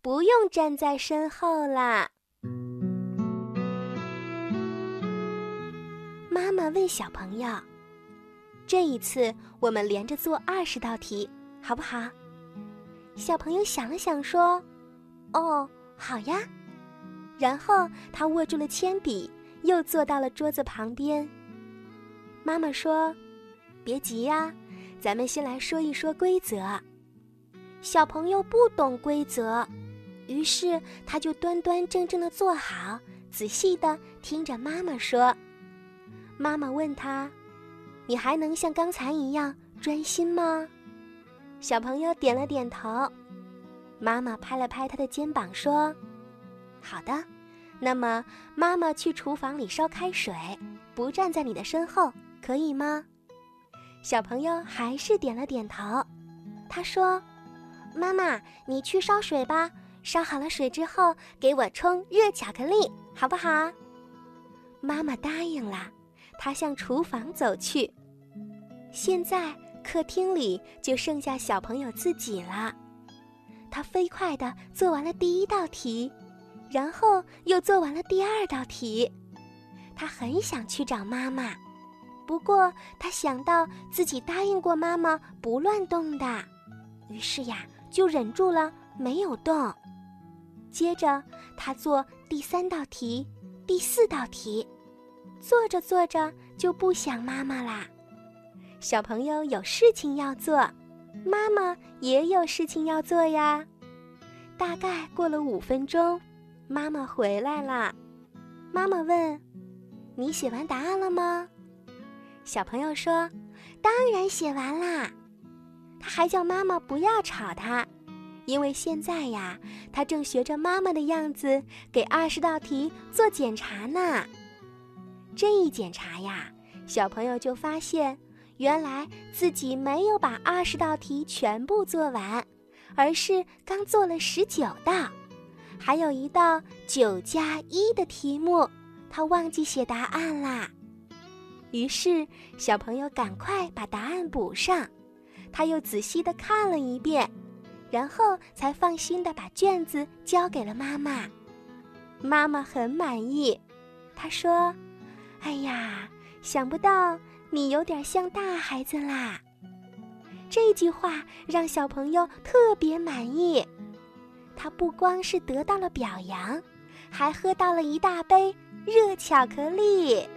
不用站在身后啦。妈妈问小朋友：“这一次我们连着做二十道题，好不好？”小朋友想了想说：“哦，好呀。”然后他握住了铅笔，又坐到了桌子旁边。妈妈说：“别急呀，咱们先来说一说规则。”小朋友不懂规则，于是他就端端正正的坐好，仔细的听着妈妈说。妈妈问他：“你还能像刚才一样专心吗？”小朋友点了点头。妈妈拍了拍他的肩膀说：“好的，那么妈妈去厨房里烧开水，不站在你的身后，可以吗？”小朋友还是点了点头。他说：“妈妈，你去烧水吧。烧好了水之后，给我冲热巧克力，好不好？”妈妈答应了。她向厨房走去。现在客厅里就剩下小朋友自己了。他飞快地做完了第一道题，然后又做完了第二道题。他很想去找妈妈，不过他想到自己答应过妈妈不乱动的，于是呀，就忍住了没有动。接着他做第三道题、第四道题。做着做着就不想妈妈啦。小朋友有事情要做，妈妈也有事情要做呀。大概过了五分钟，妈妈回来了。妈妈问：“你写完答案了吗？”小朋友说：“当然写完啦。”他还叫妈妈不要吵他，因为现在呀，他正学着妈妈的样子给二十道题做检查呢。这一检查呀，小朋友就发现，原来自己没有把二十道题全部做完，而是刚做了十九道，还有一道九加一的题目，他忘记写答案啦。于是小朋友赶快把答案补上，他又仔细的看了一遍，然后才放心的把卷子交给了妈妈。妈妈很满意，她说。哎呀，想不到你有点像大孩子啦！这句话让小朋友特别满意，他不光是得到了表扬，还喝到了一大杯热巧克力。